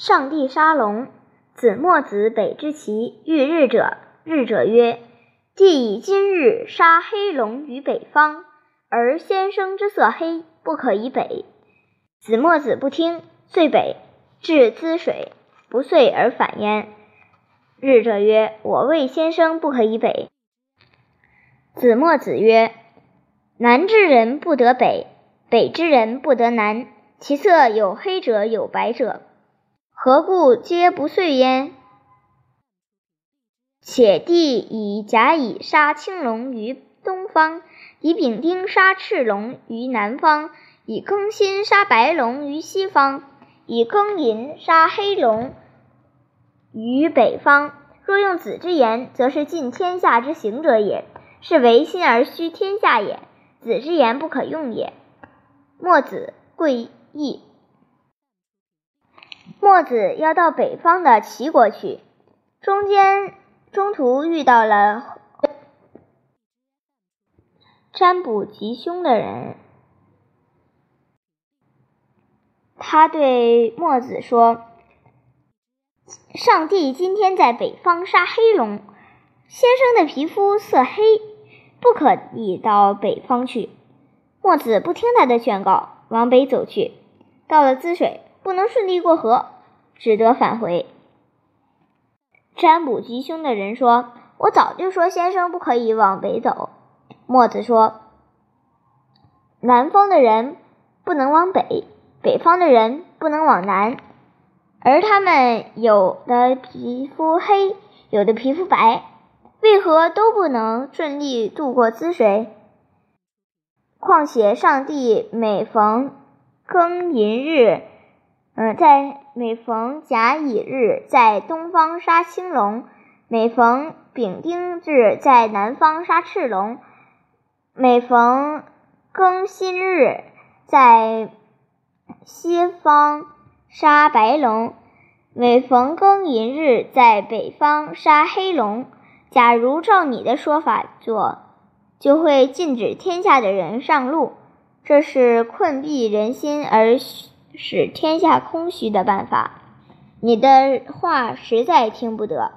上帝杀龙，子墨子北之齐遇日者，日者曰：“帝以今日杀黑龙于北方，而先生之色黑，不可以北。”子墨子不听，遂北至滋水，不遂而返焉。日者曰：“我谓先生不可以北。”子墨子曰：“南之人不得北，北之人不得南。其色有黑者，有白者。”何故皆不遂焉？且帝以甲乙杀青龙于东方，以丙丁杀赤龙于南方，以庚辛杀白龙于西方，以庚寅杀黑龙于北方。若用子之言，则是尽天下之行者也，是唯心而虚天下也。子之言不可用也。墨子贵义。墨子要到北方的齐国去，中间中途遇到了占卜吉凶的人。他对墨子说：“上帝今天在北方杀黑龙，先生的皮肤色黑，不可以到北方去。”墨子不听他的劝告，往北走去，到了滋水。不能顺利过河，只得返回。占卜吉凶的人说：“我早就说先生不可以往北走。”墨子说：“南方的人不能往北，北方的人不能往南，而他们有的皮肤黑，有的皮肤白，为何都不能顺利渡过滋水？况且上帝每逢庚寅日。”嗯，在每逢甲乙日，在东方杀青龙；每逢丙丁日，在南方杀赤龙；每逢庚辛日，在西方杀白龙；每逢庚寅日，在北方杀黑龙。假如照你的说法做，就会禁止天下的人上路，这是困蔽人心而。使天下空虚的办法，你的话实在听不得。